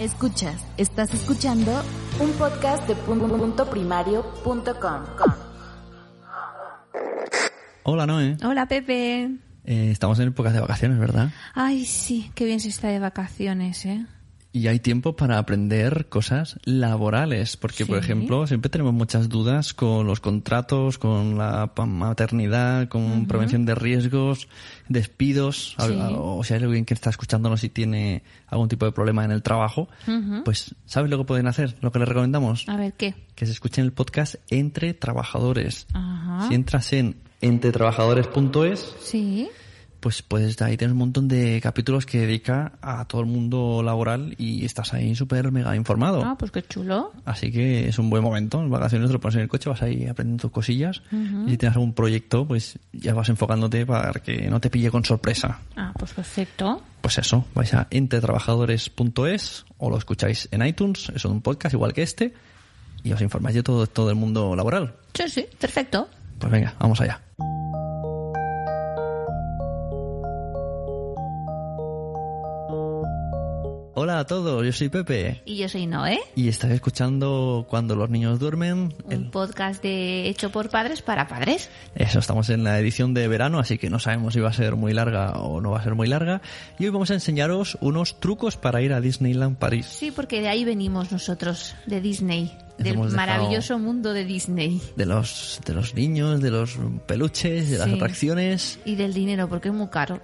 Escuchas, estás escuchando un podcast de punto primario.com. Hola, Noé. Hola, Pepe. Eh, estamos en épocas de vacaciones, ¿verdad? Ay, sí, qué bien se está de vacaciones, ¿eh? Y hay tiempo para aprender cosas laborales, porque, por ejemplo, siempre tenemos muchas dudas con los contratos, con la maternidad, con prevención de riesgos, despidos, Sí. a- o si hay alguien que está escuchándonos y tiene algún tipo de problema en el trabajo, pues, ¿sabes lo que pueden hacer? Lo que les recomendamos. A ver, ¿qué? Que se escuchen el podcast Entre Trabajadores. Ajá. Si entras en entretrabajadores.es, Sí. Pues puedes ahí tienes un montón de capítulos que dedica a todo el mundo laboral y estás ahí súper mega informado. Ah, pues qué chulo. Así que es un buen momento. En vacaciones te lo pones en el coche, vas ahí aprendiendo cosillas y si tienes algún proyecto, pues ya vas enfocándote para que no te pille con sorpresa. Ah, pues perfecto. Pues eso, vais a entretrabajadores.es o lo escucháis en iTunes, es un podcast igual que este y os informáis de todo, todo el mundo laboral. Sí, sí, perfecto. Pues venga, vamos allá. Hola a todos, yo soy Pepe Y yo soy Noé, y estáis escuchando Cuando los niños duermen. un El- podcast de hecho por padres para padres. Eso, estamos en la edición de verano, así que no sabemos si va a ser muy larga o no va a ser muy larga. Y hoy vamos a enseñaros unos trucos para ir a Disneyland París. Sí, porque de ahí venimos nosotros, de Disney, del maravilloso mundo de Disney. De los, de los niños, de los peluches, de las atracciones. Y del dinero, porque es muy caro.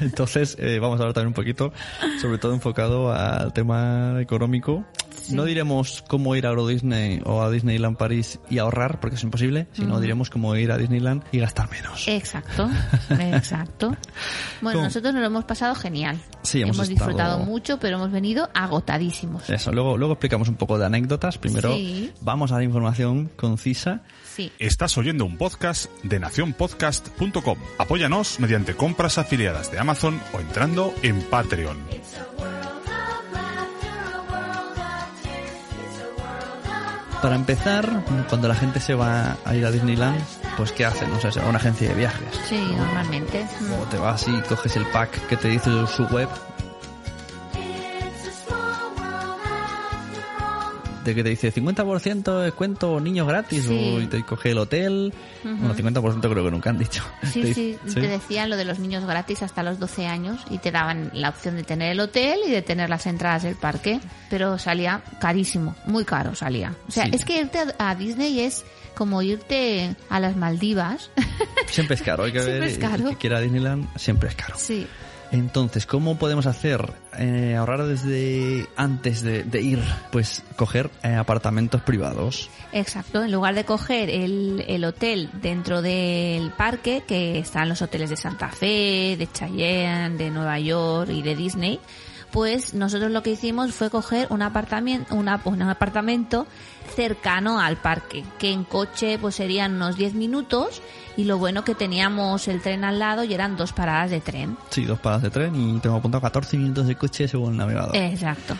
Entonces, eh, vamos a hablar también un poquito, sobre todo enfocado al tema económico. No diremos cómo ir a Euro Disney o a Disneyland París y ahorrar, porque es imposible, sino diremos cómo ir a Disneyland y gastar menos. Exacto, exacto. Bueno, ¿Cómo? nosotros nos lo hemos pasado genial. Sí, hemos estado- disfrutado mucho, pero hemos venido agotadísimos. Eso, luego, luego explicamos un poco de anécdotas. Primero Sí. vamos a la información concisa. Sí. Estás oyendo un podcast de nacionpodcast.com. Apóyanos mediante compras afiliadas de Amazon o entrando en Patreon. Para empezar, cuando la gente se va a ir a Disneyland, pues ¿qué hacen? O sea, se va a una agencia de viajes. Sí, normalmente. O te vas y coges el pack que te dice su web de que te dice 50% de descuento niños gratis Sí. o y te coge el hotel. Bueno, 50% creo que nunca han dicho. Sí, Te sí, te decían lo de los niños gratis hasta los 12 años y te daban la opción de tener el hotel y de tener las entradas del parque, pero salía carísimo, muy caro salía. O sea, es que irte a a Disney es como irte a las Maldivas. Siempre es caro, hay que Siempre ver. es caro. El que quiera Disneyland siempre es caro. sí. Entonces, ¿cómo podemos hacer? Eh, ahorrar desde antes de, ir, pues coger eh, apartamentos privados. Exacto, en lugar de coger el, el hotel dentro del parque, que están los hoteles de Santa Fe, de Cheyenne, de Nueva York y de Disney, pues nosotros lo que hicimos fue coger un apartamento, una, un apartamento cercano al parque, que en coche pues serían unos 10 minutos y lo bueno que teníamos el tren al lado y eran dos paradas de tren. Sí, dos paradas de tren y tengo apuntado 14 minutos de coche según el navegador. Exacto.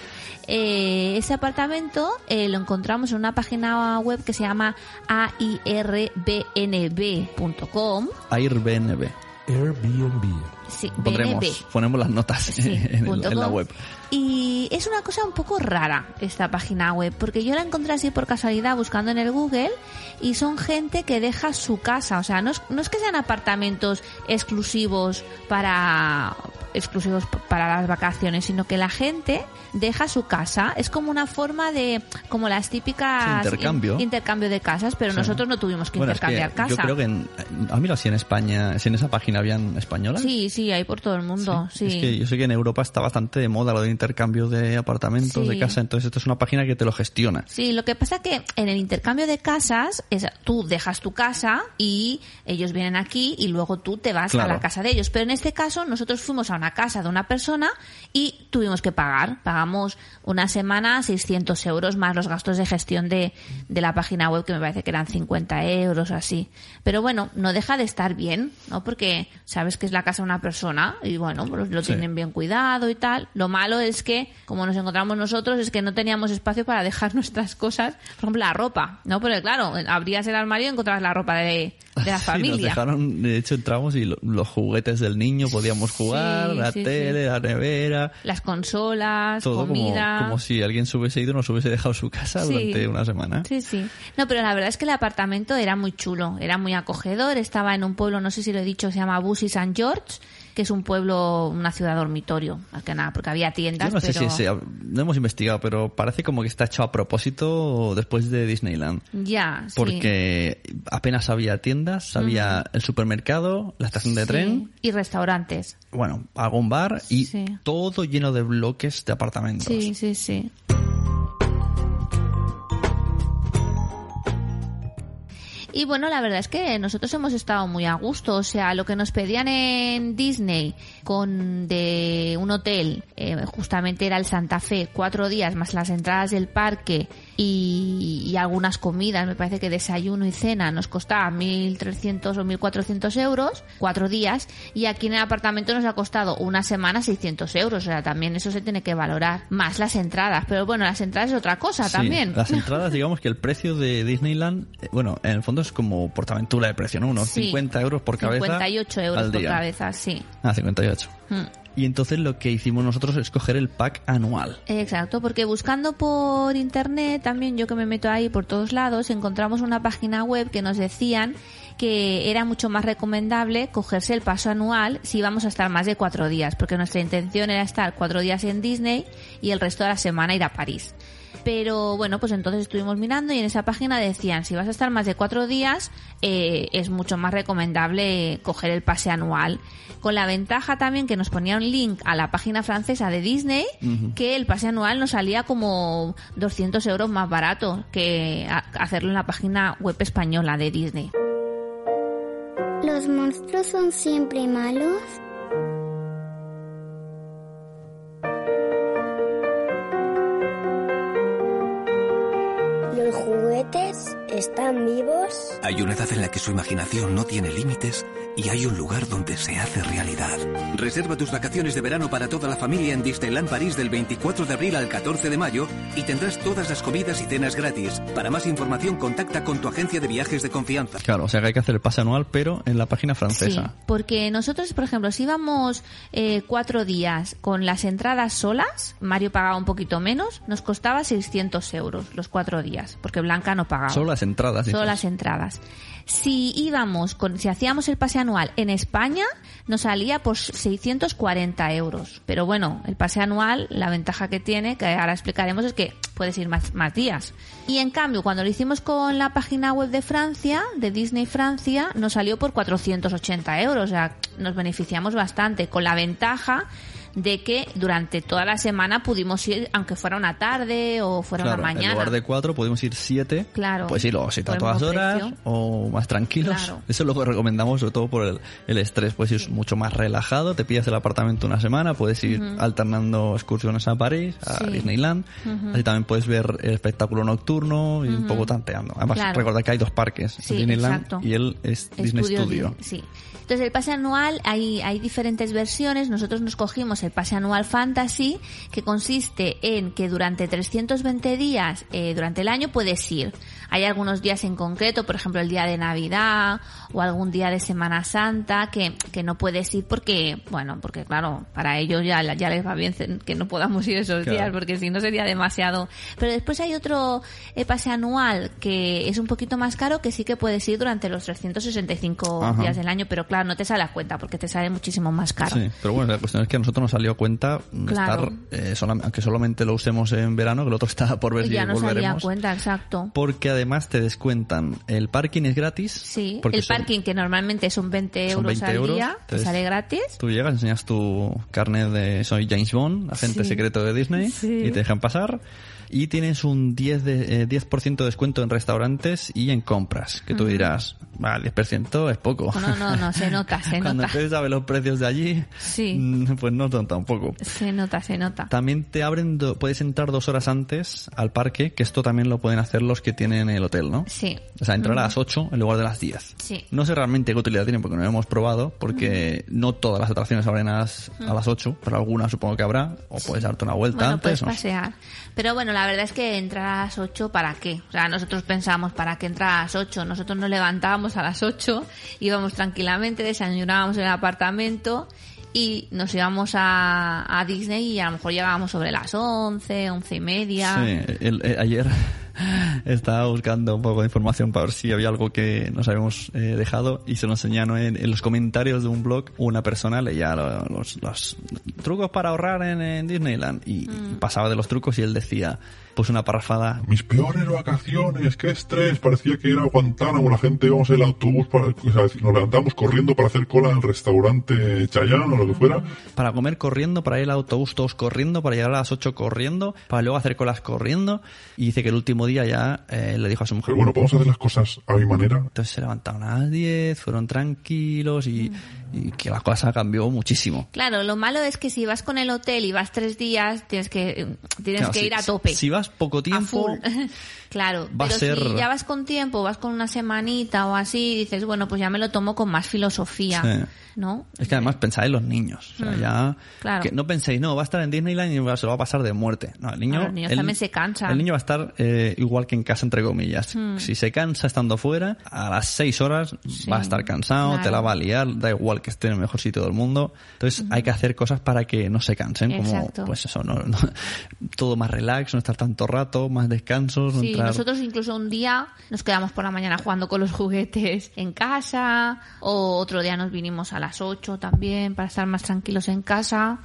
Eh, ese apartamento eh, lo encontramos en una página web que se llama airbnb.com. Airbnb. Airbnb. Sí, Pondremos, BNB. ponemos las notas Sí, en, el- en la web. Y es una cosa un poco rara esta página web, porque yo la encontré así por casualidad buscando en el Google y son gente que deja su casa, o sea, no es, no es que sean apartamentos exclusivos para exclusivos para las vacaciones, sino que la gente deja su casa, es como una forma de como las típicas Sí, intercambio. in- intercambio de casas, pero Sí. nosotros no tuvimos que Bueno, es que intercambiar casa. Yo creo que en, a mí si en España, si en esa página habían españolas. Sí, sí, hay por todo el mundo, sí. Es que yo sé que en Europa está bastante de moda lo de intercambio de apartamentos, de casa, entonces esto es una página que te lo gestiona. Sí, lo que pasa que en el intercambio de casas, es, tú dejas tu casa y ellos vienen aquí y luego tú te vas Claro. a la casa de ellos. Pero en este caso nosotros fuimos a una casa de una persona y tuvimos que pagar. Pagamos una semana 600 euros más los gastos de gestión de, de la página web que me parece que eran 50 euros así. Pero bueno, no deja de estar bien, ¿no? Porque sabes que es la casa de una persona y bueno, pues lo Sí. tienen bien cuidado y tal. Lo malo es que, como nos encontramos nosotros, es que no teníamos espacio para dejar nuestras cosas, por ejemplo, la ropa, ¿no? Porque claro, abrías el armario y encontrabas la ropa de de la Sí, familia. nos dejaron, de hecho entramos y lo- los juguetes del niño podíamos jugar, Sí, la sí, tele, la nevera, Las consolas, todo como, comida. como si alguien se hubiese ido y nos hubiese dejado su casa durante una semana. Sí, sí. No, pero la verdad es que el apartamento era muy chulo, era muy acogedor, estaba en un pueblo, no sé si lo he dicho, se llama Bussy St. George, que es un pueblo, una ciudad dormitorio, más que nada, porque había tiendas, Yo no sé pero... si es- no hemos investigado, pero parece como que está hecho a propósito después de Disneyland. Ya, sí. Porque apenas había tiendas, había el supermercado, la estación de tren, Y restaurantes. bueno, algún bar y todo lleno de bloques de apartamentos. Sí, sí, sí. Y bueno, la verdad es que nosotros hemos estado muy a gusto. O sea, lo que nos pedían en Disney con de un hotel, eh, justamente era el Santa Fe, cuatro días más las entradas del parque y, y algunas comidas. Me parece que desayuno y cena nos costaba 1.300 o 1.400 euros, cuatro días. Y aquí en el apartamento nos ha costado una semana 600 euros. O sea, también eso se tiene que valorar. Más las entradas. Pero bueno, las entradas es otra cosa Sí, también. Las entradas, digamos que el precio de Disneyland, eh, bueno, en el fondo es como Portaventura de precio, ¿no? Unos Sí. 50 euros por cabeza. 58 euros al por día. cabeza, sí. Ah, 58. Mm. Y entonces lo que hicimos nosotros es coger el pack anual. Exacto, porque buscando por internet, también yo que me meto ahí por todos lados, encontramos una página web que nos decían que era mucho más recomendable cogerse el paso anual si íbamos a estar más de cuatro días, porque nuestra intención era estar cuatro días en Disney y el resto de la semana ir a París. Pero bueno, pues entonces estuvimos mirando y en esa página decían, si vas a estar más de cuatro días, eh, es mucho más recomendable coger el pase anual. Con la ventaja también que nos ponía un link a la página francesa de Disney, que el pase anual nos salía como 200 euros más barato que hacerlo en la página web española de Disney. ¿Los monstruos son siempre malos? Juguetes están vivos? Hay una edad en la que su imaginación no tiene límites y hay un lugar donde se hace realidad. Reserva tus vacaciones de verano para toda la familia en Disneyland París del 24 de abril al 14 de mayo y tendrás todas las comidas y cenas gratis. Para más información contacta con tu agencia de viajes de confianza. Claro, o sea que hay que hacer el pase anual, pero en la página francesa. Sí, porque nosotros, por ejemplo, si íbamos eh, cuatro días con las entradas solas, Mario pagaba un poquito menos, nos costaba 600 euros los cuatro días, porque Blanca no pagaba. Solo las entradas. Solo las entradas. Si íbamos con, si hacíamos el pase anual en España, nos salía por 640 euros. Pero bueno, el pase anual, la ventaja que tiene, que ahora explicaremos, es que puedes ir más, más días. Y en cambio, cuando lo hicimos con la página web de Francia, de Disney Francia, nos salió por 480 euros. O sea, nos beneficiamos bastante, con la ventaja de que durante toda la semana pudimos ir, aunque fuera una tarde o fuera Claro, una mañana. en lugar de cuatro podemos ir siete. Claro. Pues ir o siete a todas horas precio. o más tranquilos. Claro. Eso es lo que recomendamos, sobre todo por el, el estrés. Puedes ir mucho más relajado, te pillas el apartamento una semana, puedes ir alternando excursiones a París, a Sí. Disneyland. Así también puedes ver el espectáculo nocturno y un poco tanteando. Además, Claro. recordad que hay dos parques, Sí, Disneyland exacto. y el es Disney Studio. Di- Sí. Entonces el pase anual hay, hay diferentes versiones. Nosotros nos cogimos el pase anual Fantasy, que consiste en que durante 320 días eh, durante el año puedes ir. Hay algunos días en concreto, por ejemplo el día de Navidad o algún día de Semana Santa que, que no puedes ir porque, bueno, porque claro, para ellos ya, ya les va bien que no podamos ir esos Claro. días porque si no sería demasiado. Pero después hay otro eh, pase anual que es un poquito más caro que sí que puedes ir durante los 365 Ajá. días del año, pero claro, no te sale a cuenta porque te sale muchísimo más caro. Sí, pero bueno, la cuestión es que a nosotros nos salió a cuenta Claro. estar, eh, solam- aunque solamente lo usemos en verano, que el otro está por ver Y si ya no salía a volveremos. cuenta, exacto. Porque además te descuentan el parking es gratis. Sí, el son- que normalmente son 20 son euros 20 al euros, día, sale gratis. Tú llegas, enseñas tu carnet de soy James Bond, agente Sí. secreto de Disney, Sí. y te dejan pasar. Y tienes un 10%, de, eh, 10 de descuento en restaurantes y en compras. Que tú dirás, va, 10% es poco. No, no, no, se nota, se Cuando nota. empieces a ver los precios de allí, Sí. mm, pues no son nota un poco. Se nota, se nota. También te abren, do- puedes entrar dos horas antes al parque, que esto también lo pueden hacer los que tienen el hotel, ¿no? Sí. O sea, entrar a las 8 en lugar de las 10. Sí. No sé realmente qué utilidad tiene porque no lo hemos probado, porque no todas las atracciones abren a las, a las 8, pero algunas supongo que habrá, o puedes darte una vuelta Bueno, antes. puedes pasear. Pero bueno, la verdad es que entrar a las 8, ¿para qué? O sea, nosotros pensamos, ¿para qué entrar a las 8? Nosotros nos levantábamos a las 8, íbamos tranquilamente, desayunábamos en el apartamento y nos íbamos a, a Disney y a lo mejor llegábamos sobre las 11, 11 y media. Sí, el- ayer estaba buscando un poco de información para ver si había algo que nos habíamos eh, dejado y se lo enseñaron en, en los comentarios de un blog. Una persona leía lo- los, los trucos para ahorrar en, en Disneyland y Mm. pasaba de los trucos y él decía, pues una parrafada. Mis peores vacaciones, qué estrés, parecía que era Guantánamo, la gente íbamos en el autobús, para, o sea, nos levantamos corriendo para hacer cola en el restaurante Chayán o lo que fuera. Para comer corriendo, para ir al autobús todos corriendo, para llegar a las 8 corriendo, para luego hacer colas corriendo. Y dice que el último día ya eh, le dijo a su mujer, Pero bueno, podemos hacer las cosas a mi manera. Entonces se levantaron a las 10, fueron tranquilos y, y que la cosa cambió muchísimo. Claro, lo malo es que si vas con el hotel y vas tres días, tienes que, tienes Claro, que si- ir a tope. Si vas poco a tiempo, claro, va a pero ser- si ya vas con tiempo, vas con una semanita o así, dices, bueno, pues ya me lo tomo con más filosofía, Sí. ¿No? es que además pensáis en los niños. O sea, ya. Mm. Claro. Que no penséis, no, va a estar en Disneyland y se lo va a pasar de muerte. No, el niño. Los niños el- también se cansan. El niño va a estar eh, igual que en casa, entre comillas. Mm. Si se cansa estando fuera, a las seis horas va a estar cansado, te claro. la va a liar, da igual que esté en el mejor sitio del mundo. Entonces hay que hacer cosas para que no se cansen, como Exacto. pues eso, no, no- todo más relax, no estar tanto rato, más descansos, no Sí, entrar- nosotros incluso un día nos quedamos por la mañana jugando con los juguetes en casa, o otro día nos vinimos a las 8 también para estar más tranquilos en casa.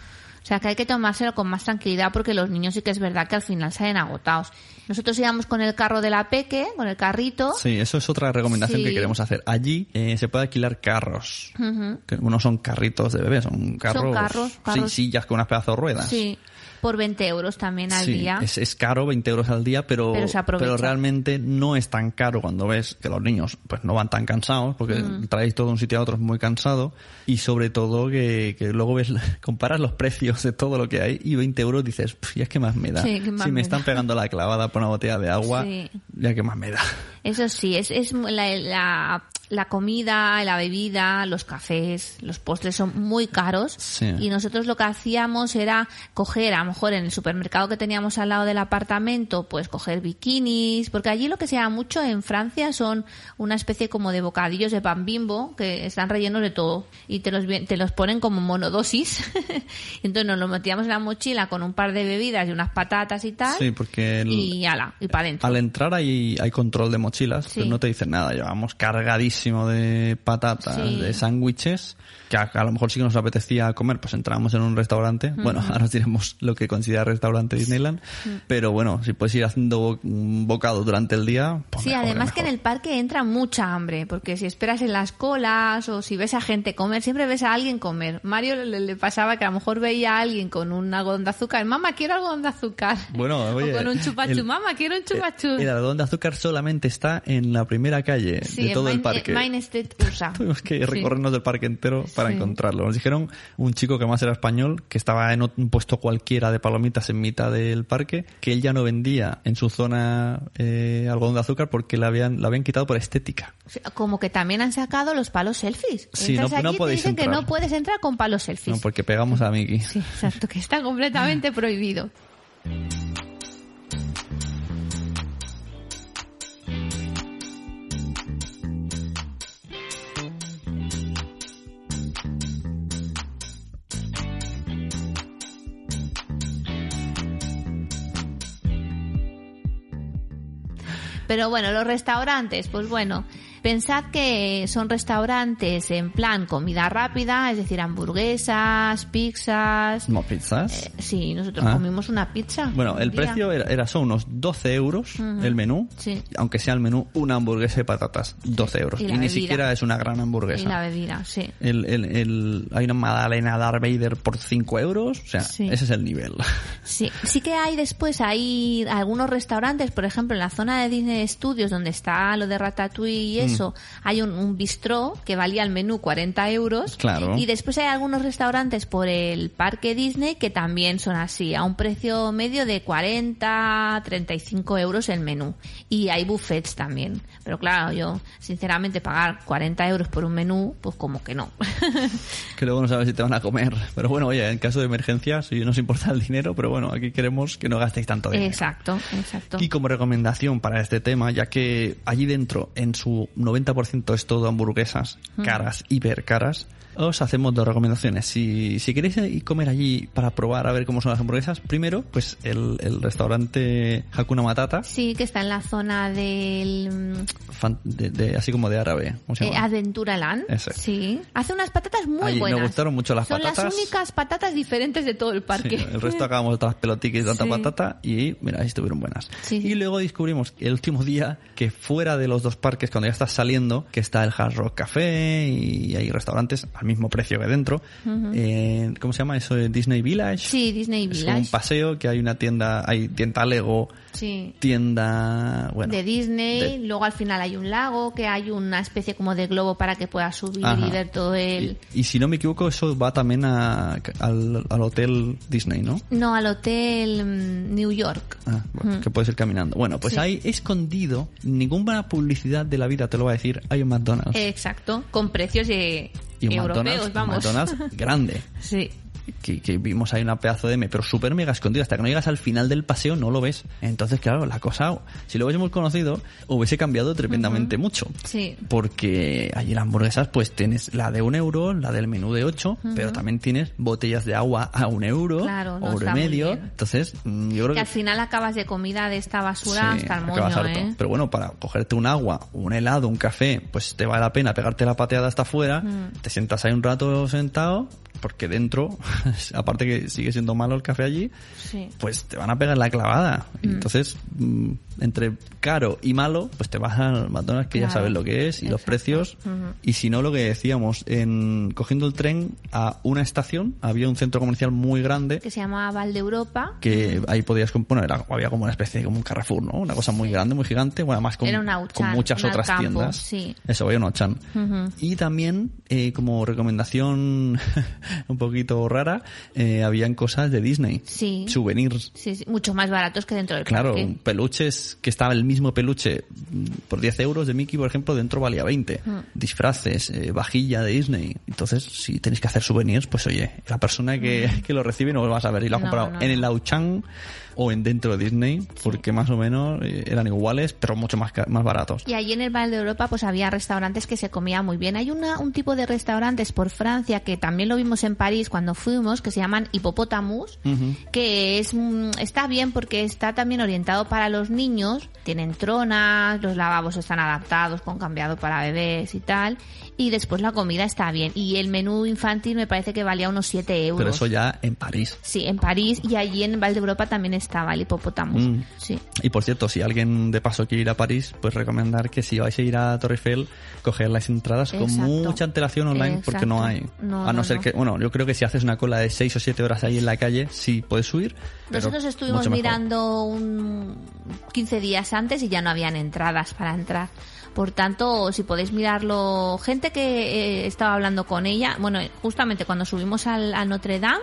O sea que hay que tomárselo con más tranquilidad porque los niños sí que es verdad que al final salen agotados. Nosotros íbamos con el carro de la Peque, con el carrito. Sí, eso es otra recomendación Sí. que queremos hacer. Allí eh, se puede alquilar carros. Ujú. Que no son carritos de bebé, son carros. carros, carros. Sí, sillas con unas pedazos de ruedas. Sí, por 20 euros también al Sí, día. Es, es caro, 20 euros al día, pero, Pero se pero realmente no es tan caro cuando ves que los niños pues no van tan cansados, porque Mm. traéis todo de un sitio a otro muy cansado, y sobre todo que, que luego ves, comparas los precios de todo lo que hay, y 20 euros dices, "Pf, ya que más me da. Sí, ¿qué más si me, me están da?". pegando la clavada por una botella de agua, Sí. ya que más me da. Eso sí, es, es la, la, la comida, la bebida, los cafés, los postres son muy caros. Y nosotros lo que hacíamos era coger, a mejor en el supermercado que teníamos al lado del apartamento, pues coger bikinis, porque allí lo que se llama mucho en Francia son una especie como de bocadillos de pan bimbo que están rellenos de todo y te los, te los ponen como monodosis. Entonces nos los metíamos en la mochila con un par de bebidas y unas patatas y tal. Sí, porque el- y ala, y para adentro. Al entrar hay, hay control de mochilas, Sí. pero no te dicen nada. Llevamos cargadísimo de patatas, Sí. de sándwiches, que a, a lo mejor sí que nos apetecía comer, pues entramos en un restaurante. Bueno, ahora os diremos lo que considera restaurante Disneyland. Pero bueno, si puedes ir haciendo un bocado durante el día, pues Sí, mejor, además que en mejor. el parque entra mucha hambre, porque si esperas en las colas o si ves a gente comer, siempre ves a alguien comer. Mario le, le pasaba que a lo mejor veía a alguien con un algodón de azúcar, mamá, quiero algodón de azúcar. Bueno, oye, o con un chupachú, el- mamá, quiero un chupachú. El algodón de azúcar solamente está en la primera calle sí, de todo el Main- parque. Main Street USA. Tuvimos que Sí. recorrernos del parque entero para Sí. encontrarlo. Nos dijeron un chico que más era español, que estaba en un puesto cualquiera de palomitas en mitad del parque, que él ya no vendía en su zona eh, algodón de azúcar porque le habían, la habían quitado por estética. Como que también han sacado los palos selfies. Sí, no- allí no te dicen que no puedes entrar con palos selfies. No, porque pegamos a Mickey. Sí, exacto, que está completamente prohibido. Pero bueno, los restaurantes, pues bueno, pensad que son restaurantes en plan comida rápida, es decir, hamburguesas, pizzas. No, pizzas. Eh, sí, nosotros Ah. comimos una pizza. Bueno, el día. precio era, era son unos 12 euros el menú, Sí. aunque sea el menú una hamburguesa de patatas, 12 euros. Y Y, ni siquiera es una gran Y la hamburguesa. bebida, sí. El, el, el- hay una magdalena Darth Vader por 5 euros, o sea, Sí. ese es el nivel. Sí, sí que hay después, hay algunos restaurantes, por ejemplo, en la zona de Disney Studios, donde está lo de Ratatouille y Mm. Eso. Hay un, un bistró que valía el menú 40 euros. Claro. Y después hay algunos restaurantes por el parque Disney que también son así, a un precio medio de 40, 35 euros el menú. Y hay buffets también. Pero claro, yo, sinceramente, pagar 40 euros por un menú, pues como que no. Que luego no sabes si te van a comer. Pero bueno, oye, en caso de emergencia, si no os importa el dinero, pero bueno, aquí queremos que no gastéis tanto dinero. exacto, exacto. Y como recomendación para este tema, ya que allí dentro en su 90% es todo hamburguesas caras, hiper caras, os hacemos dos recomendaciones. Si, si queréis ir comer allí para probar a ver cómo son las hamburguesas, primero, pues el, el restaurante Hakuna Matata, Sí, que está en la zona del mm, fan- de, de- así como de árabe. ¿cómo se eh, llama? Adventuraland. Ese. Sí. Hace unas patatas muy Allí me buenas. gustaron mucho las Son patatas. las únicas patatas diferentes de todo el parque. Sí, el resto acabamos de otras pelotiques y tanta Sí. patata y mira, ahí estuvieron buenas. Sí. Y luego descubrimos el último día que fuera de los dos parques, cuando ya estás saliendo, que está el Hard Rock Café y hay restaurantes al mismo precio que dentro. Eh, ¿Cómo se llama eso? Disney Village. Sí, Disney Es Village. un paseo que hay una tienda, hay tienda Lego, Sí. tienda, bueno. de Disney, de- luego al final hay un lago, que hay una especie como de globo para que puedas subir Ajá. y ver todo el... Y, y si no me equivoco, eso va también a- al, al hotel Disney, ¿no? No, al hotel mm, New York. Ah, bueno, que puedes ir caminando. Bueno, pues Sí. ahí escondido, ninguna publicidad de la vida te lo va a decir, hay un McDonald's. Exacto, con precios eh, y un europeos, McDonald's, un vamos. McDonald's grande. sí. Que, que vimos ahí una pedazo de M, pero súper mega escondido. Hasta que no llegas al final del paseo no lo ves. Entonces, claro, la cosa, si lo hubiésemos conocido, hubiese cambiado tremendamente mucho. Sí. Porque allí las hamburguesas, pues tienes la de un euro, la del menú de ocho, pero también tienes botellas de agua a un euro, Claro, no euro y medio. Entonces, mm, yo creo Que al final acabas de comida de esta basura Sí, hasta el moño. ¿eh? Pero bueno, para cogerte un agua, un helado, un café, pues te vale la pena pegarte la pateada hasta afuera, te sientas ahí un rato sentado, porque dentro, aparte que sigue siendo malo el café allí, Sí. pues te van a pegar la clavada. Y entonces, mm, entre caro y malo, pues te vas al McDonald's que ya sabes lo que es y los precios. Y si no, lo que decíamos, en cogiendo el tren a una estación, había un centro comercial muy grande Que se llama Valdeuropa. que ahí podías componer, era- había como una especie de como un Carrefour, ¿no? Una cosa muy grande, muy gigante, bueno, además con, muchas otras tiendas. sí. Eso, había un Auchan. Y también, eh, como recomendación un poquito rara, eh, habían cosas de Disney. Sí. Souvenirs. Sí, sí, mucho más baratos que dentro del Claro, parque. peluches que estaba el mismo peluche mm, por 10 euros de Mickey, por ejemplo, dentro valía 20. Mm. Disfraces, eh, vajilla de Disney. Entonces, si tenéis que hacer souvenirs, pues oye, la persona que, que lo recibe no lo vas a ver y lo ha. No, comprado no, en el. Auchan o en dentro de Disney, porque más o menos eh, eran iguales, pero mucho más, más baratos. Y allí en el Val de Europa pues había restaurantes que se comía muy bien. Hay una, un tipo de restaurantes por Francia que también lo vimos en París cuando fuimos, que se llaman Hippopotamus, que es mm, está bien porque está también orientado para los niños. Tienen tronas, los lavabos están adaptados con cambiado para bebés y tal. Y después la comida está bien. Y el menú infantil me parece que valía unos 7 euros. Pero eso ya en París. Sí, en París y allí en Val de Europa también estaba el Hippopotamus. Mm. Sí. Y por cierto, si alguien de paso quiere ir a París, pues recomendar que si vais a ir a Torre Eiffel, coger las entradas con mucha antelación online porque no hay. No, a no, no, ser no. que, bueno, yo creo que si haces una cola de 6 o 7 horas ahí en la calle, sí puedes subir. Nosotros estuvimos mirando un 15 días antes y ya no habían entradas para entrar. Por tanto, si podéis mirarlo, gente que eh, estaba hablando con ella, bueno, justamente cuando subimos al, a Notre Dame,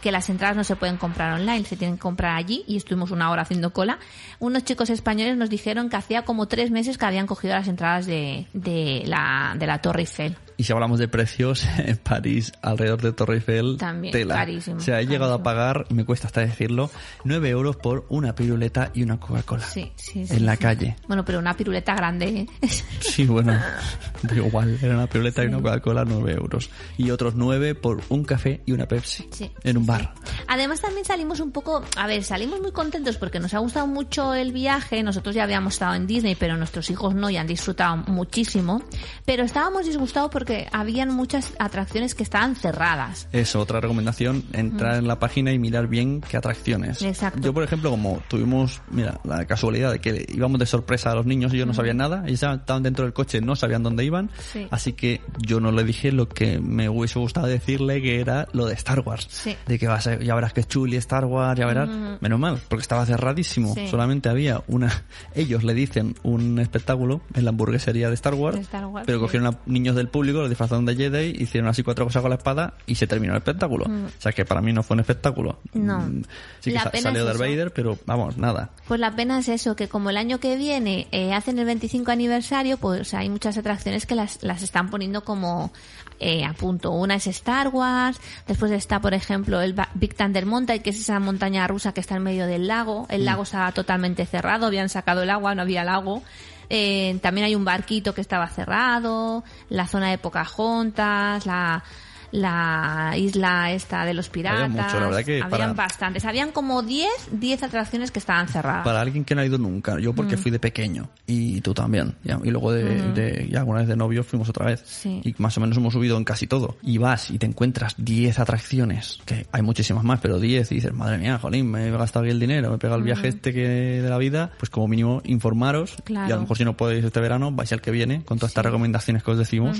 que las entradas no se pueden comprar online, se tienen que comprar allí y estuvimos una hora haciendo cola. Unos chicos españoles nos dijeron que hacía como tres meses que habían cogido las entradas de, de, la, de la Torre Eiffel. Y si hablamos de precios, en París, alrededor de Torre Eiffel, También, tela. carísimo, O sea, he llegado a pagar, me cuesta hasta decirlo, 9 euros por una piruleta y una Coca-Cola. Sí, sí, sí, En la calle. Bueno, pero una piruleta grande. ¿eh? Sí, bueno, igual, era una piruleta y una Coca-Cola, 9 euros. Y otros 9 por un café y una Pepsi. Sí, en un bar. Además también salimos un poco, a ver, salimos muy contentos porque nos ha gustado mucho el viaje. Nosotros ya habíamos estado en Disney, pero nuestros hijos no y han disfrutado muchísimo. Pero estábamos disgustados porque que habían muchas atracciones que estaban cerradas. Eso, otra recomendación, entrar en la página y mirar bien qué atracciones. Exacto. Yo, por ejemplo, como tuvimos, mira, la casualidad de que íbamos de sorpresa a los niños y ellos no sabían nada, ellos estaban dentro del coche, no sabían dónde iban, Sí. así que yo no le dije lo que me hubiese gustado decirle, que era lo de Star Wars. Sí. De que vas a, ya verás que es chuli Star Wars, ya verás. Menos mal, porque estaba cerradísimo. Sí. Solamente había una... Ellos le dicen un espectáculo en la hamburguesería de Star Wars, De Star Wars, pero cogieron a niños del público, los disfrazaron de Jedi, hicieron así cuatro cosas con la espada y se terminó el espectáculo. O sea que para mí no fue un espectáculo. Mm. No. Mm, Sí que La sa- pena salió es Darth. Vader, pero vamos, nada. Pues la pena es eso, que como el año que viene eh, hacen el 25 aniversario, pues hay muchas atracciones que las, las están poniendo como eh, a punto. Una es Star Wars, después está, por ejemplo, el Big Thunder Mountain, que es esa montaña rusa que está en medio del lago. El lago estaba totalmente cerrado, habían sacado el agua, no había lago. Eh, también hay un barquito que estaba cerrado, la zona de Pocahontas, la la isla esta de los piratas. Había mucho, la verdad que Habían para- bastantes. Habían como 10, 10 atracciones que estaban cerradas. Para alguien que no ha ido nunca, yo Mm. porque fui de pequeño y tú también. Y luego de, de- y alguna vez de novio fuimos otra vez. Sí. Y más o menos hemos subido en casi todo. Y vas y te encuentras 10 atracciones, que hay muchísimas más, pero 10 y dices, madre mía, jolín, me he gastado aquí el dinero, me he pegado el viaje este que de la vida, pues como mínimo informaros. Claro. Y a lo mejor si no podéis este verano, vais al que viene con todas estas recomendaciones que os decimos.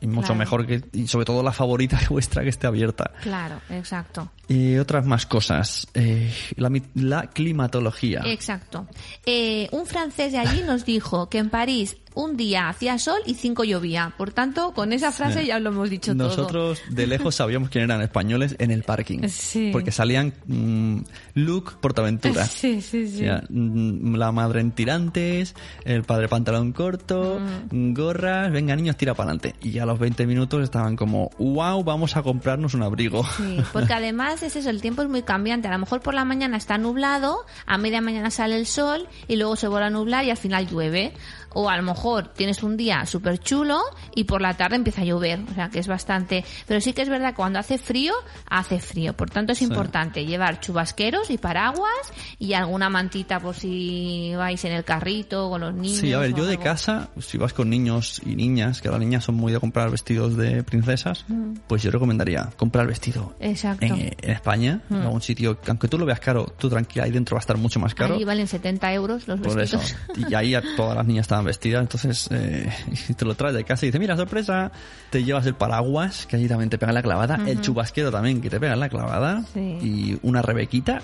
Y mucho Claro. mejor que, y sobre todo la favorita vuestra que esté abierta. Claro, exacto. Y otras más cosas. Eh, la, climatología. Exacto. Eh, un francés de allí nos dijo que en París un día hacía sol y cinco llovía. Por tanto, con esa frase Sí. ya lo hemos dicho todo. Nosotros de lejos sabíamos quién eran españoles en el parking. Sí. Porque salían mm, Luke Portaventura. Sí, sí, sí. Mm, la madre en tirantes, el padre pantalón corto, Mm. gorras, venga niños, tira para adelante. Y a los 20 minutos estaban como, wow, vamos a comprarnos un abrigo. Sí, porque además es eso, el tiempo es muy cambiante. A lo mejor por la mañana está nublado, a media mañana sale el sol y luego se vuelve a nublar y al final llueve. O a lo mejor tienes un día súper chulo y por la tarde empieza a llover. O sea que es bastante. Pero sí que es verdad que cuando hace frío, hace frío. Por tanto es importante llevar chubasqueros y paraguas y alguna mantita por si vais en el carrito con los niños. Sí, a ver, yo de casa, si vas con niños y niñas, que las niñas son muy de comprar vestidos de princesas, pues yo recomendaría comprar vestido Mm. Exacto. Mm. en, en España, en algún sitio, que aunque tú lo veas caro, tú tranquila, ahí dentro va a estar mucho más caro. Allí valen 70 euros los Por eso. vestidos. Y ahí a todas las niñas estaban vestidas, entonces eh, te lo traes de casa y dices, mira, sorpresa, te llevas el paraguas, que allí también te pega la clavada, el chubasquero también, que te pega la clavada, Sí. y una rebequita,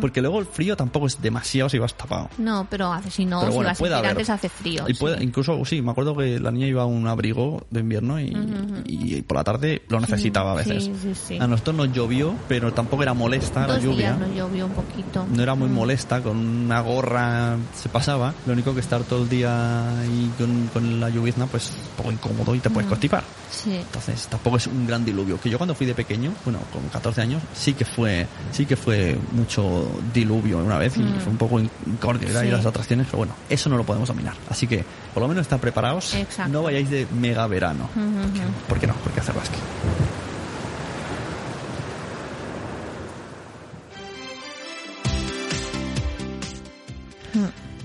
porque luego el frío tampoco es demasiado si vas tapado. No, pero hace, si no, Pero si bueno, vas puede en haber. tirantes hace frío. Y puede- sí. Incluso, sí, me acuerdo que la niña iba a un abrigo de invierno y, y por la tarde lo necesitaba a veces. sí. A nosotros nos llovió, pero tampoco era molesta la lluvia. días nos llovió un poquito. No era muy molesta, con una gorra se pasaba. Lo único que estar todo el día ahí con, con la lluvizna, pues un poco incómodo y te Mm. puedes constipar. Sí. Entonces tampoco es un gran diluvio. Que yo cuando fui de pequeño, bueno, con 14 años, sí que fue, sí que fue mucho diluvio una vez y fue un poco Mm. Sí. ir a las atracciones, pero bueno, eso no lo podemos dominar. Así que por lo menos estar preparados. Exacto. No vayáis de mega verano. Ujú. ¿Por qué no? Porque hace rasque.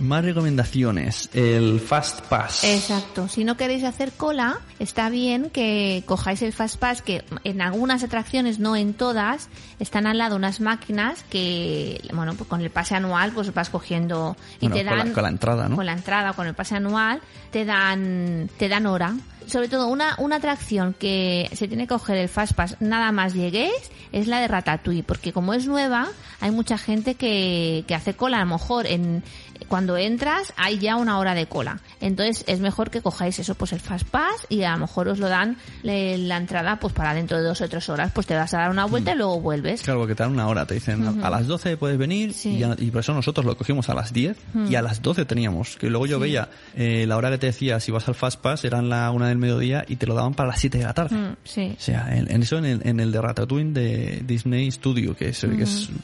Más recomendaciones. El Fast Pass. Exacto. Si no queréis hacer cola, está bien que cojáis el Fast Pass, que en algunas atracciones, no en todas, están al lado unas máquinas que, bueno, pues con el pase anual, pues vas cogiendo y Bueno, te con la- dan con la entrada, ¿no? Con la entrada, con el pase anual, te dan, te dan hora. Sobre todo una, una atracción que se tiene que coger el Fast Pass nada más lleguéis es la de Ratatouille, porque como es nueva, hay mucha gente que, que hace cola. A lo mejor en, cuando entras hay ya una hora de cola. Entonces es mejor que cojáis eso, pues el Fast Pass y a lo mejor os lo dan la entrada pues para dentro de dos o tres horas, pues te vas a dar una vuelta y luego vuelves. Claro, porque te dan una hora, te dicen a las 12 puedes venir Sí. y, por eso nosotros lo cogimos a las 10 y a las 12 teníamos, que luego yo veía eh, la hora que te decía si vas al Fast Pass eran la una del mediodía y te lo daban para las 7 de la tarde. Mm, sí. O sea, en, en eso en el, en el de Ratatouille de Disney Studio, que es-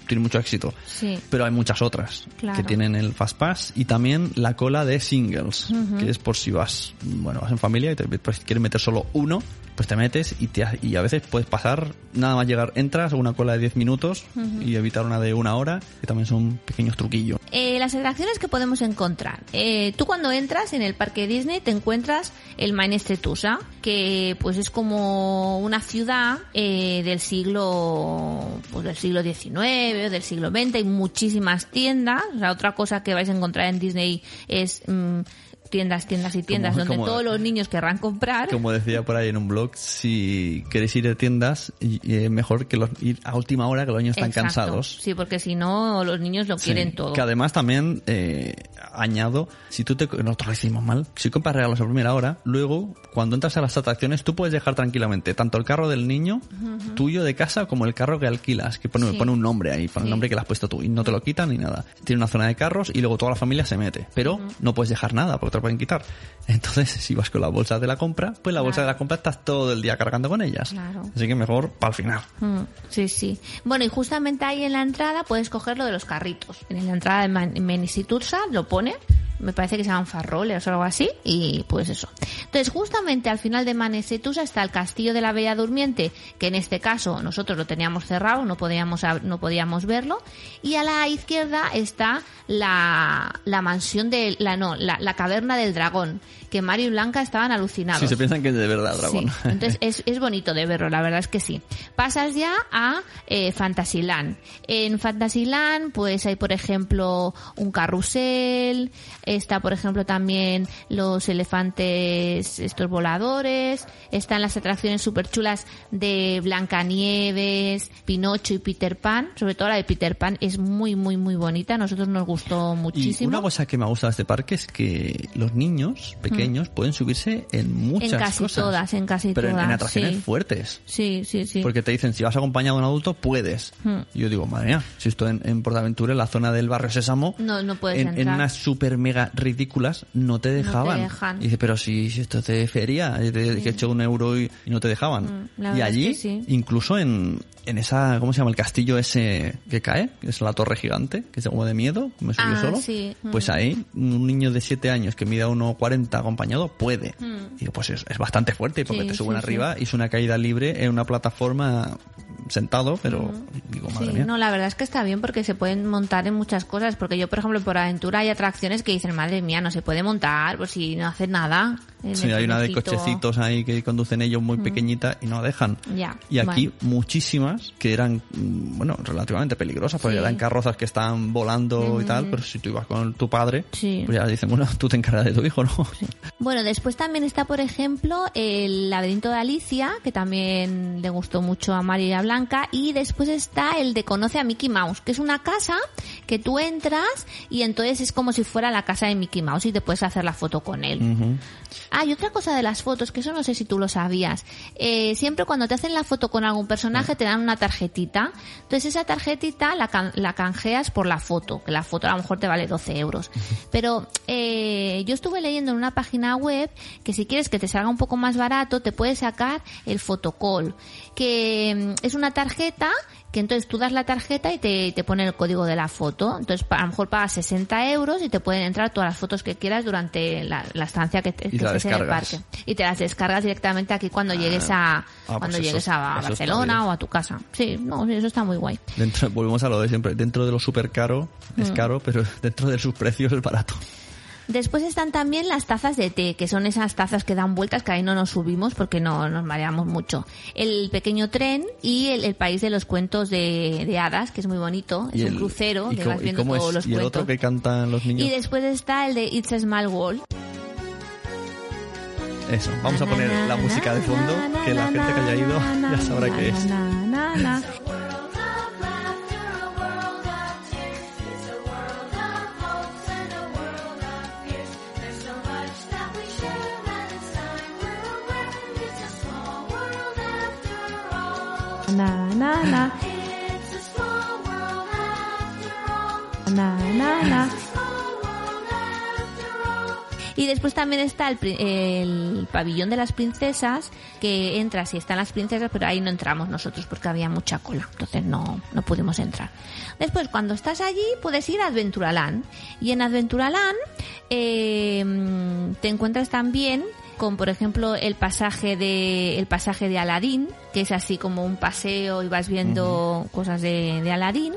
tiene mucho éxito. Sí. Pero hay muchas otras Claro. que tienen el Fast Pass y también la cola de singles, que es por si vas, bueno, vas en familia y te, pues, quieres meter solo uno, pues te metes y, te, y a veces puedes pasar, nada más llegar, entras una cola de 10 minutos y evitar una de una hora, que también son pequeños truquillos. Eh, las atracciones que podemos encontrar. Eh, tú cuando entras en el parque Disney te encuentras el Main Tusa, que pues es como una ciudad eh, del siglo pues del siglo XIX o del siglo XX. Hay muchísimas tiendas. O sea, otra cosa que vais a encontrar en Disney es mm, tiendas, tiendas y tiendas Como- donde como- todos los niños querrán comprar. Como decía por ahí en un blog, si queréis ir de tiendas, es mejor que los, ir a última hora, que los niños están Exacto. cansados. Sí, porque si no los niños lo Sí. quieren todo. Que además también eh, añado, si tú te, nosotros lo hicimos mal, si compras regalos a primera hora, luego cuando entras a las atracciones tú puedes dejar tranquilamente tanto el carro del niño tuyo de casa como el carro que alquilas, que pone, Sí. pone un nombre ahí, pone Sí. el nombre que le has puesto tú y no te lo quitan ni nada. Tiene una zona de carros y luego toda la familia se mete, pero no puedes dejar nada porque te lo pueden quitar. Entonces, si vas con la bolsa de la compra, pues la bolsa Claro. de la compra estás todo el día cargando con ellas. Claro. Así que mejor para el final. Mm, Sí, sí. Bueno, y justamente ahí en la entrada puedes coger lo de los carritos. En la entrada de Man- Menisitursa lo pone, me parece que se llaman farroles o algo así, y pues eso. Entonces, justamente al final de Menisitursa está el castillo de la Bella Durmiente, que en este caso nosotros lo teníamos cerrado, no podíamos, no podíamos verlo, y a la izquierda está la, la mansión de, la, no, la, la caverna del dragón, que Mario y Blanca estaban alucinados. Si se piensan que es de verdad, dragón. Sí, entonces es, es bonito de verlo, la verdad es que sí. Pasas ya a eh, Fantasyland. En Fantasyland, pues hay, por ejemplo, un carrusel, está, por ejemplo, también los elefantes, estos voladores, están las atracciones súper chulas de Blancanieves, Pinocho y Peter Pan, sobre todo la de Peter Pan es muy, muy, muy bonita, a nosotros nos gustó Y muchísimo. una cosa que me gusta de este parque es que los niños pequeños pueden subirse en muchas Mm. En casi cosas. todas, en casi pero en- todas, en atracciones sí. fuertes. Sí, sí, sí. Porque te dicen, si vas acompañado de un adulto, puedes. Y yo digo, madre mía, si estoy en, en Portaventura, en la zona del barrio Sésamo, No, no puedes en, en unas super mega ridículas, no te dejaban. dejan. Y dice, pero si, si esto es de feria, y te dije, he hecho un euro y, y no te dejaban. Mm, la y es allí, que sí. incluso en, en esa, ¿cómo se llama? El castillo ese que cae, que es la torre gigante, que es como de miedo, me subí Ah, solo. sí. Pues Mm. ahí, un niño de 7 años que mida 1,40 acompañado puede. Mm. Y digo, pues es, es bastante fuerte, porque Sí, te suben sí, arriba y es una caída libre en una plataforma sentado, pero digo, madre mía. no, la verdad es que está bien porque se pueden montar en muchas cosas. Porque yo, por ejemplo, por aventura hay atracciones que dicen, madre mía, no se puede montar, pues si no hace nada. Sí, hay una de trenecito". cochecitos ahí que conducen ellos muy pequeñita y no dejan. Ya, Y aquí bueno. muchísimas que eran, mm, bueno, relativamente peligrosas, porque Sí. eran carrozas que están volando y tal, pero si tú ibas con tu padre, Sí. pues ya dicen, bueno, tú te encargas de tu hijo, ¿no? Bueno, después también está, por ejemplo, el laberinto de Alicia, que también le gustó mucho a María y a Blanca. Y después está el de Conoce a Mickey Mouse, que es una casa que tú entras y entonces es como si fuera la casa de Mickey Mouse y te puedes hacer la foto con él. Ujú. Ah, y otra cosa de las fotos, que eso no sé si tú lo sabías. Eh, siempre cuando te hacen la foto con algún personaje te dan una tarjetita. Entonces esa tarjetita la, can- la canjeas por la foto, que la foto a lo mejor te vale 12 euros. Pero eh, yo estuve leyendo en una página web que si quieres que te salga un poco más barato, te puedes sacar el fotocall, que mm, es una tarjeta que entonces tú das la tarjeta y te, te pone el código de la foto. Entonces a lo mejor pagas 60 euros y te pueden entrar todas las fotos que quieras durante la, la estancia que, te, que estés en el parque. Y te las descargas directamente aquí cuando llegues a pues cuando llegues a Barcelona o a tu casa. Sí, no, eso está muy guay. Dentro, volvemos a lo de siempre, dentro de lo súper caro, Mm. es caro, pero dentro de sus precios es barato. Después están también las tazas de té, que son esas tazas que dan vueltas, que ahí no nos subimos porque no nos mareamos mucho. El pequeño tren y el, el país de los cuentos de, de hadas, que es muy bonito. Es un el- crucero, que vas viendo es- todos los y el cuentos. otro que cantan los niños. Y después está el de It's a Small World. Eso, vamos a poner la música de fondo, que la gente que haya ido ya sabrá qué es. Na, na, na. Na, na. Y después también está el, pabellón de las princesas, que entras y están las princesas, pero ahí no entramos nosotros porque había mucha cola, entonces no, no pudimos entrar. Después, cuando estás allí, puedes ir a Adventuraland. Y en Adventuraland eh, te encuentras también con por ejemplo el pasaje de el pasaje de Aladín, que es así como un paseo y vas viendo cosas de, de Aladín.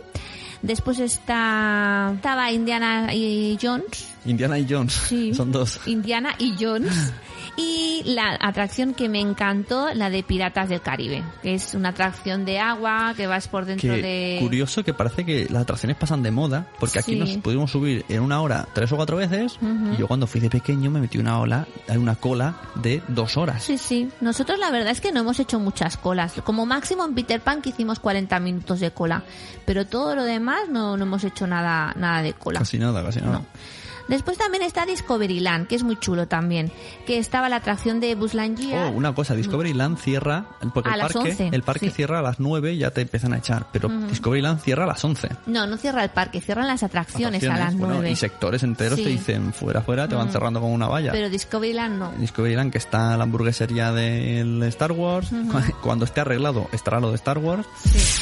Después está estaba Indiana y Jones, Indiana y Jones. Sí. Son dos. Indiana y Jones. Y la atracción que me encantó, la de Piratas del Caribe, que es una atracción de agua que vas por dentro de... curioso que parece que las atracciones pasan de moda, porque aquí Sí. nos pudimos subir en una hora tres o cuatro veces, y yo cuando fui de pequeño me metí una ola, hay una cola de dos horas. Sí, sí. Nosotros la verdad es que no hemos hecho muchas colas. Como máximo en Peter Pan que hicimos 40 minutos de cola. Pero todo lo demás no, no hemos hecho nada, nada de cola. Casi nada, casi nada. No. Después también está Discoveryland, que es muy chulo también. Que estaba la atracción de Buzz Lightyear. Oh, una cosa, Discoveryland cierra, porque A el las parque, 11, el parque sí. cierra a las 9 ya te empiezan a echar, pero Discoveryland cierra a las 11. No, no cierra el parque, cierran las atracciones, a las Atracciones, bueno, 9. y sectores enteros Sí. te dicen fuera, fuera, te van cerrando con una valla. Pero Discoveryland no. Discoveryland que está la hamburguesería del Star Wars, Cu- cuando esté arreglado estará lo de Star Wars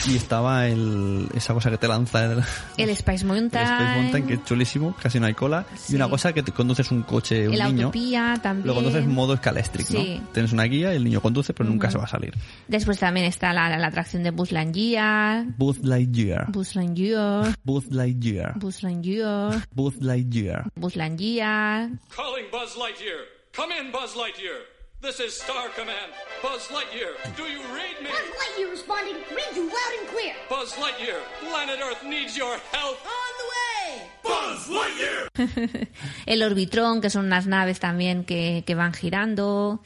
y estaba el, esa cosa que te lanza el, El Space Mountain. el Space Mountain que es chulísimo, casi no hay cola Sí. y una cosa que te conduces un coche, un el niño, Autopía también. lo conduces en modo Scalestric, Sí. ¿no? Tienes una guía y el niño conduce pero nunca se va a salir. Después también está la, la atracción de Buzz Lightyear. Buzz Lightyear, Buzz Lightyear. Buzz Lightyear, Buzz Lightyear. Buzz Lightyear. Buzz Lightyear. Calling Buzz Lightyear. Come in, Buzz Lightyear. This is Star Command. Buzz Lightyear, do you read me? Buzz Lightyear responding, read you loud and clear. Buzz Lightyear, planet Earth needs your help. On El Orbitron, que son unas naves también que, que van girando.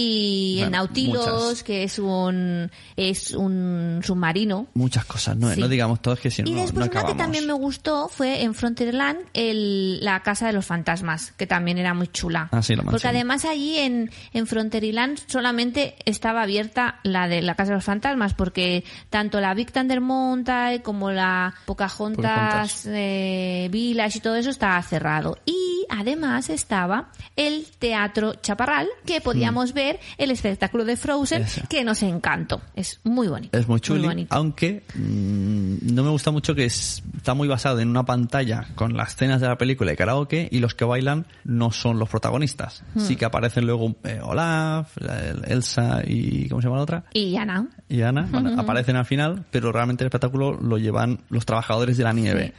Y el Bueno, Nautilus, muchas. que es un, es un submarino. Muchas cosas, no, Sí. no digamos todas que si no, Y no después una acabamos. que también me gustó fue en Frontierland el, la Casa de los Fantasmas, que también era muy chula. Ah, sí, la Porque además allí en, en Frontierland solamente estaba abierta la de la Casa de los Fantasmas, porque tanto la Big Thunder Mountain como la Pocahontas, Pocahontas. eh, Village y todo eso estaba cerrado. Y además estaba el Teatro Chaparral, que podíamos ver el espectáculo de Frozen. Ese. que nos encantó. Es muy bonito. Es muy chulo, aunque mm, no me gusta mucho que es- está muy basado en una pantalla con las escenas de la película de karaoke y los que bailan no son los protagonistas. Hmm. Sí que aparecen luego eh, Olaf, la- el- Elsa y ¿cómo se llama la otra? Y Ana. Y Ana, bueno, aparecen al final, pero realmente el espectáculo lo llevan los trabajadores de la nieve.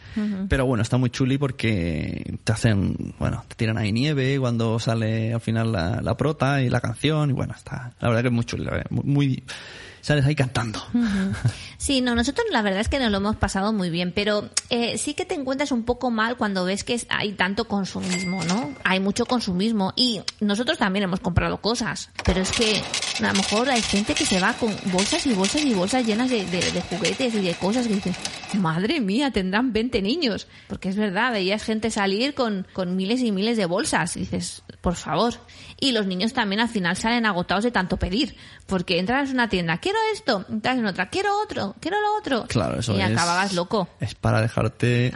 Pero bueno, está muy chuli porque te hacen, bueno, te tiran ahí nieve cuando sale al final la, la prota y la canción y bueno, está, la verdad que es muy verdad, muy, muy- sales ahí cantando. Sí, no, nosotros la verdad es que nos lo hemos pasado muy bien, pero eh, sí que te encuentras un poco mal cuando ves que hay tanto consumismo, ¿no? Hay mucho consumismo y nosotros también hemos comprado cosas, pero es que a lo mejor hay gente que se va con bolsas y bolsas y bolsas llenas de, de- de juguetes y de cosas que dices, madre mía, tendrán 20 niños, porque es verdad, veías gente salir con, con miles y miles de bolsas y dices, por favor. Y los niños también al final salen agotados de tanto pedir, porque entras en una tienda, quiero esto, entras en otra, quiero otro, quiero lo otro. Claro, eso y es. acababas loco. Es para dejarte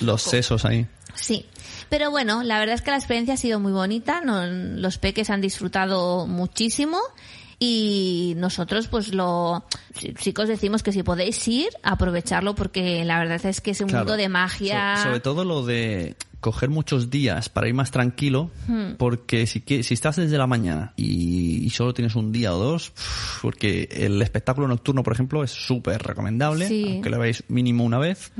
los loco. sesos ahí. Sí, pero bueno, la verdad es que la experiencia ha sido muy bonita, no- los peques han disfrutado muchísimo y nosotros pues lo sí, sí que os decimos que si podéis ir, aprovecharlo porque la verdad es que es un Claro. mundo de magia. So- sobre todo lo de coger muchos días para ir más tranquilo, Hmm. porque si, que- si estás desde la mañana y, y solo tienes un día o dos, porque el espectáculo nocturno, por ejemplo, es súper recomendable, Sí. aunque lo veáis mínimo una vez,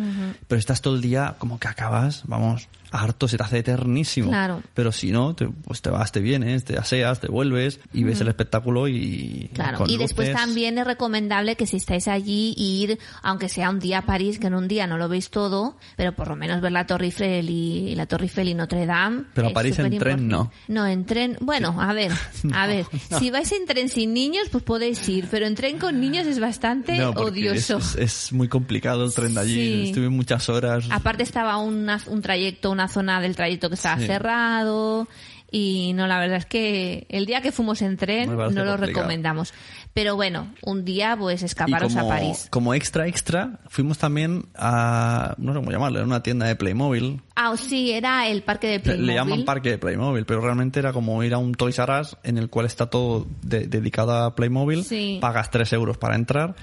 pero estás todo el día como que acabas, vamos, harto, se te hace eternísimo. Claro. Pero si no, te, pues te vas, te vienes, te aseas, te vuelves y ves el espectáculo y... Claro, y después luces. también es recomendable que si estáis allí ir, aunque sea un día a París, que en un día no lo veis todo, pero por lo menos ver la Torre Eiffel y la Torre Eiffel y Notre Dame. Pero a París en tren no. No, en tren, bueno, a ver, a ver, si vais en tren sin niños, pues podéis ir, pero en tren con niños es bastante No, odioso. Es, es- es muy complicado el tren de allí. Sí. Estuve muchas horas. Aparte estaba una- un trayecto, una zona del trayecto que estaba Sí. cerrado y no, la verdad es que el día que fuimos en tren no lo recomendamos. Pero bueno, un día pues escaparos como, a París. como extra extra, fuimos también a, no sé cómo llamarlo, era una tienda de Playmobil. Ah, sí, era el parque de Playmobil. le llaman parque de Playmobil, pero realmente era como ir a un Toys R Us en el cual está todo de- dedicado a Playmobil. Sí. Pagas 3 euros para entrar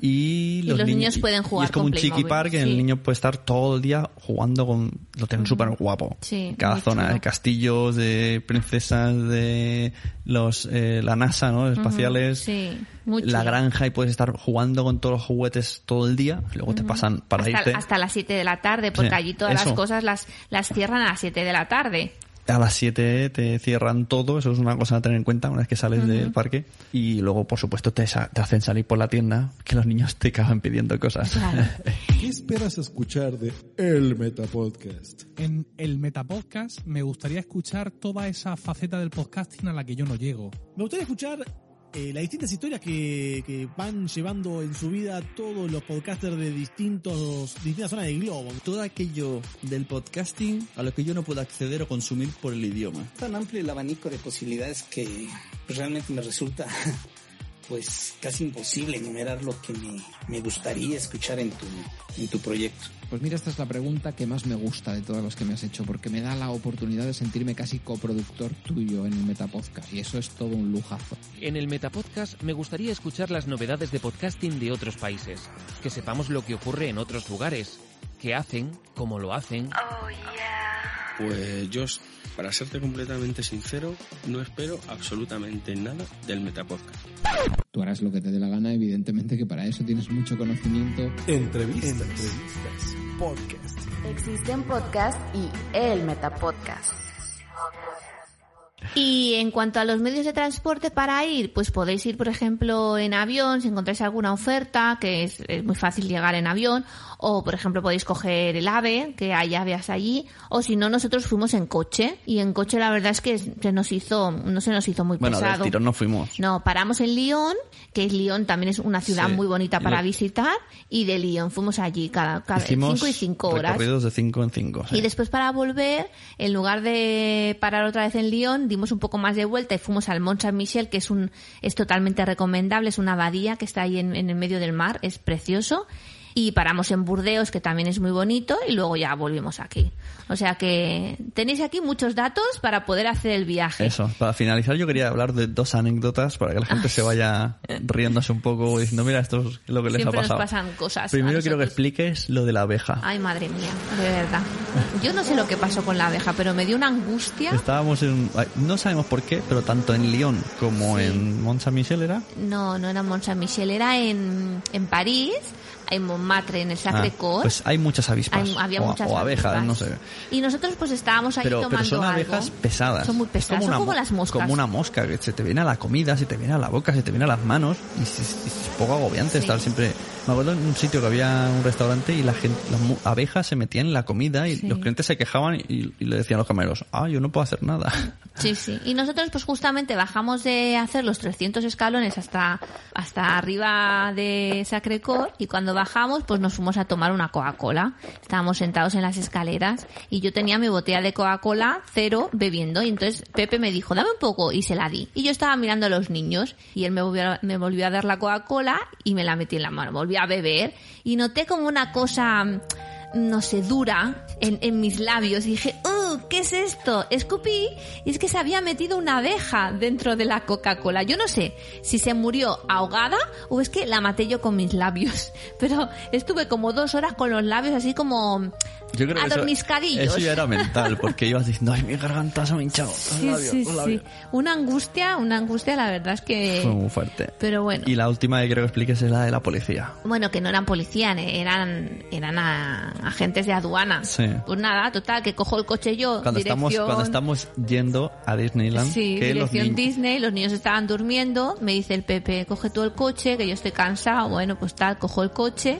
y, los, los niños pueden jugar y es como con un chiqui park en sí. el niño puede estar todo el día jugando con... Lo tienen súper guapo. Sí, Cada zona, chulo. de castillos, de princesas, de los eh, la NASA, ¿no? Espaciales, Sí, la granja y puedes estar jugando con todos los juguetes todo el día. Luego te pasan para hasta, irte. hasta las 7 de la tarde, porque Sí, allí todas eso. las cosas las, las cierran a las 7 de la tarde. A las 7 te cierran todo, eso es una cosa a tener en cuenta una vez que sales del parque. Y luego, por supuesto, te, te hacen salir por la tienda, que los niños te acaban pidiendo cosas. Claro. ¿Qué esperas escuchar de El Metapodcast? En el Metapodcast me gustaría escuchar toda esa faceta del podcasting a la que yo no llego. Me gustaría escuchar eh, las distintas historias que, que van llevando en su vida todos los podcasters de distintos, distintas zonas del globo. todo aquello del podcasting a lo que yo no puedo acceder o consumir por el idioma. tan amplio el abanico de posibilidades que realmente me resulta pues casi imposible enumerar lo que me, me gustaría escuchar en tu, en tu proyecto. Pues mira, esta es la pregunta que más me gusta de todas las que me has hecho, porque me da la oportunidad de sentirme casi coproductor tuyo en el Metapodcast, y eso es todo un lujazo. En el Metapodcast me gustaría escuchar las novedades de podcasting de otros países, que sepamos lo que ocurre en otros lugares, qué hacen, cómo lo hacen. Pues yo, para serte completamente sincero, no espero absolutamente nada del Metapodcast. Tú harás lo que te dé la gana, evidentemente que para eso tienes mucho conocimiento. Entrevistas. Entrevistas. Podcast. Existen podcast y el Metapodcast. Y en cuanto a los medios de transporte para ir, pues podéis ir, por ejemplo, en avión, si encontráis alguna oferta, que es, es muy fácil llegar en avión, o por ejemplo podéis coger el AVE, que hay aves allí, o si no, nosotros fuimos en coche, y en coche la verdad es que se nos hizo, no se nos hizo muy Bueno, del pesado. tirón no fuimos. No, paramos en Lyon, que es Lyon también es una ciudad Sí. muy bonita Y para lo- visitar, y de Lyon fuimos allí cada, cada Hicimos cinco y cinco horas. recorridos de 5 en 5. Y después para volver, en lugar de parar otra vez en Lyon, dimos un poco más de vuelta y fuimos al Mont Saint-Michel, que es un es totalmente recomendable, es una abadía que está ahí en, en el medio del mar, es precioso. Y paramos en Burdeos, que también es muy bonito, y luego ya volvimos aquí. O sea que tenéis aquí muchos datos para poder hacer el viaje. Eso, para finalizar yo quería hablar de dos anécdotas para que la gente se vaya riéndose un poco diciendo, mira, esto es lo que les Siempre ha nos pasado. pasan cosas. Primero a quiero que expliques lo de la abeja. Ay, madre mía, de verdad. Yo no sé lo que pasó con la abeja, pero me dio una angustia. Estábamos en... No sabemos por qué, pero tanto en Lyon como en Mont Saint-Michel era... No, no era Mont Saint-Michel, era en, en París, en Montmartre, en el Ah, Sacré-Cœur. pues hay muchas avispas. Hay- había o, muchas o abejas, avispas. no sé. Y nosotros pues estábamos ahí Pero, pero tomando son algo. abejas pesadas. Son muy Es pesadas, son una como mo- las moscas. Como una mosca, que se te viene a la comida, se te viene a la boca, se te viene a las manos. Y es, es- poco agobiante Sí. estar siempre... Me acuerdo en un sitio que había un restaurante y la gente, las abejas se metían en la comida y Sí. los clientes se quejaban y, y le decían a los camareros, ah, yo no puedo hacer nada. Sí, sí. Y nosotros pues justamente bajamos de hacer los 300 escalones hasta, hasta arriba de Sacré-Cœur y cuando bajamos pues nos fuimos a tomar una Coca-Cola. Estábamos sentados en las escaleras y yo tenía mi botella de Coca-Cola cero bebiendo y entonces Pepe me dijo, dame un poco y se la di. Y yo estaba mirando a los niños y él me volvió, me volvió a dar la Coca-Cola y me la metí en la mano. Volví a beber y noté como una cosa no sé, dura en, en mis labios. Y dije, ¡uh! ¿Qué es esto? Escupí y es que se había metido una abeja dentro de la Coca-Cola. Yo no sé si se murió ahogada o es que la maté yo con mis labios. Pero estuve como dos horas con los labios así como Yo creo que eso, adormiscadillos. eso ya era mental, porque ibas diciendo, ay, mi garganta se me ha hinchado. los Sí, labios, sí, los labios". sí. Una angustia, una angustia, la verdad es que... Fue muy fuerte. Pero bueno. Y la última que quiero que expliques es la de la policía. Bueno, que no eran policías, eran, eran a- agentes de aduana. Sí. Pues nada, total, que cojo el coche yo, Cuando estamos, dirección... cuando estamos yendo a Disneyland, Sí, que los dirección niños- Disney, los niños estaban durmiendo, me dice el Pepe, coge tú el coche, que yo estoy cansado, bueno, pues tal, cojo el coche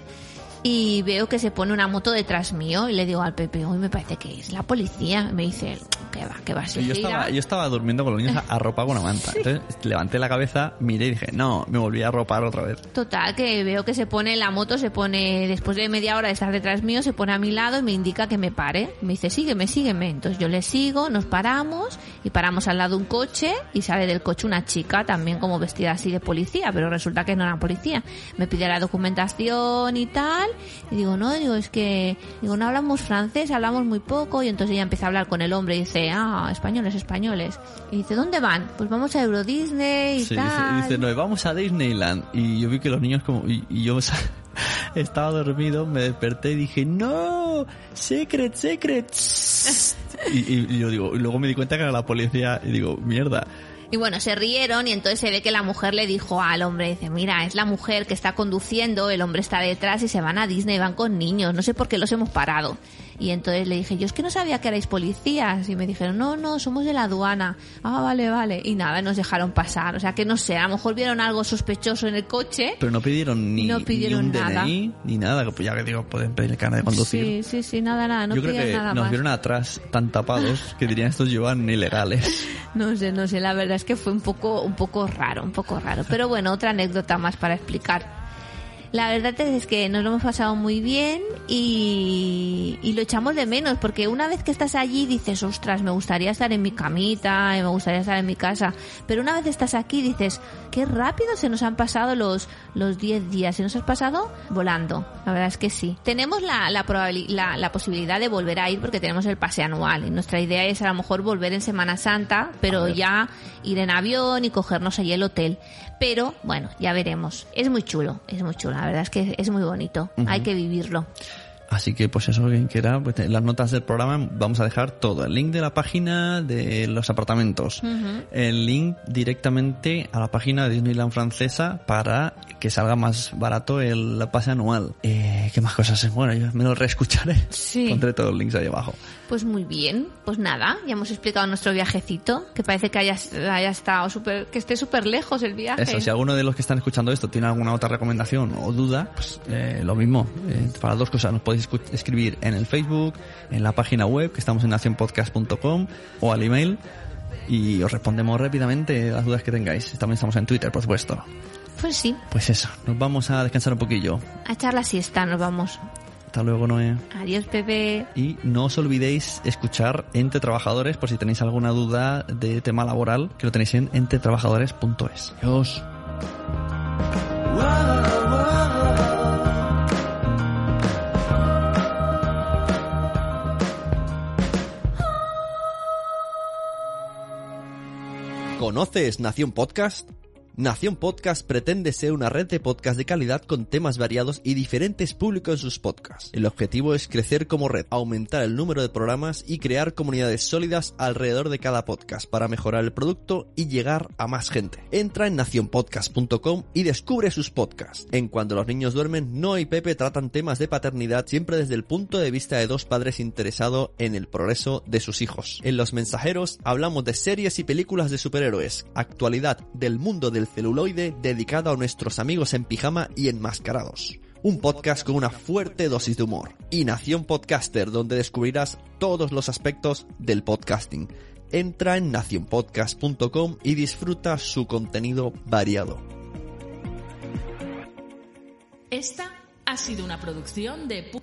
y veo que se pone una moto detrás mío y le digo al Pepe, hoy me parece que es la policía, me dice, que va, que va, yo gira". estaba, yo estaba durmiendo con los niños arropado con una manta. Entonces levanté la cabeza, miré y dije, no, me volví a arropar otra vez. Total, que veo que se pone la moto, se pone, después de media hora de estar detrás mío, se pone a mi lado y me indica que me pare. Me dice, sígueme, sígueme. Entonces yo le sigo, nos paramos y paramos al lado de un coche y sale del coche una chica también como vestida así de policía, pero resulta que no era policía. Me pide la documentación y tal y digo, no, digo, es que, digo, no hablamos francés, hablamos muy poco y entonces ella empieza a hablar con el hombre y dice, ah, españoles, españoles. Y dice, ¿dónde van? Pues vamos a Euro Disney y Sí, dice, tal. dice, no, vamos a Disneyland. Y yo vi que los niños como... Y, y yo estaba dormido, me desperté y dije, no, secret, secret. y, y- y yo digo, y luego me di cuenta que era la policía y digo, mierda. Y bueno, se rieron y entonces se ve que la mujer le dijo al hombre, dice, mira, es la mujer que está conduciendo, el hombre está detrás y se van a Disney, van con niños, no sé por qué los hemos parado. Y entonces le dije, yo es que no sabía que erais policías. Y me dijeron, no, no, somos de la aduana. Ah, vale, vale. Y nada, nos dejaron pasar. O sea que no sé, a lo mejor vieron algo sospechoso en el coche. Pero no pidieron ni, No pidieron ni un nada. DNI ni nada. que Pues ya que digo, pueden pedir el carnet de conducir. Sí, sí, sí, nada, nada, no Yo creo que nada nos más. vieron atrás tan tapados que dirían estos llevan ilegales. No sé, no sé, la verdad es que fue un poco, un poco raro, un poco raro. Pero bueno, otra anécdota más para explicar. La verdad es que nos lo hemos pasado muy bien y, y lo echamos de menos porque una vez que estás allí dices, ostras, me gustaría estar en mi camita, y me gustaría estar en mi casa. Pero una vez estás aquí dices, qué rápido se nos han pasado los los 10 días. Se nos han pasado volando. La verdad es que sí. Tenemos la, la, la, la posibilidad de volver a ir porque tenemos el pase anual y nuestra idea es a lo mejor volver en Semana Santa, pero ya ir en avión y cogernos allí el hotel. Pero bueno, ya veremos. Es muy chulo, es muy chulo. La verdad es que es muy bonito. Hay que vivirlo. Así que, pues eso, quien quiera, pues, en las notas del programa vamos a dejar todo. El link de la página de los apartamentos. El link directamente a la página de Disneyland francesa para que salga más barato el pase anual. Eh, ¿Qué más cosas? Bueno, yo me lo reescucharé. Sí. Pondré todos los links ahí abajo. Pues muy bien, pues nada, ya hemos explicado nuestro viajecito, que parece que haya, haya estado súper, que esté súper lejos el viaje. Eso, si alguno de los que están escuchando esto tiene alguna otra recomendación o duda, pues eh, lo mismo. Eh, para dos cosas, nos podéis escribir en el Facebook, en la página web, que estamos en nacionpodcast.com, o al email, y os respondemos rápidamente las dudas que tengáis. También estamos en Twitter, por supuesto. Pues sí, Pues eso, nos vamos a descansar un poquillo. a echar la siesta nos vamos. Hasta luego, Noé. Adiós, Pepe. Y no os olvidéis escuchar Entre Trabajadores por si tenéis alguna duda de tema laboral, que lo tenéis en entretrabajadores.es. Adiós. ¿Conoces Nación Podcast? Nación Podcast pretende ser una red de podcast de calidad con temas variados y diferentes públicos en sus podcasts. El objetivo es crecer como red, aumentar el número de programas y crear comunidades sólidas alrededor de cada podcast para mejorar el producto y llegar a más gente. Entra en nacionpodcast.com y descubre sus podcasts. En Cuando los niños duermen, No y Pepe tratan temas de paternidad siempre desde el punto de vista de dos padres interesados en el progreso de sus hijos. En Los Mensajeros hablamos de series y películas de superhéroes, actualidad del mundo del celuloide dedicado a nuestros amigos en pijama y enmascarados. Un podcast con una fuerte dosis de humor. Y Nación Podcaster, donde descubrirás todos los aspectos del podcasting. Entra en nacionpodcast.com y disfruta su contenido variado. Esta ha sido una producción de pu-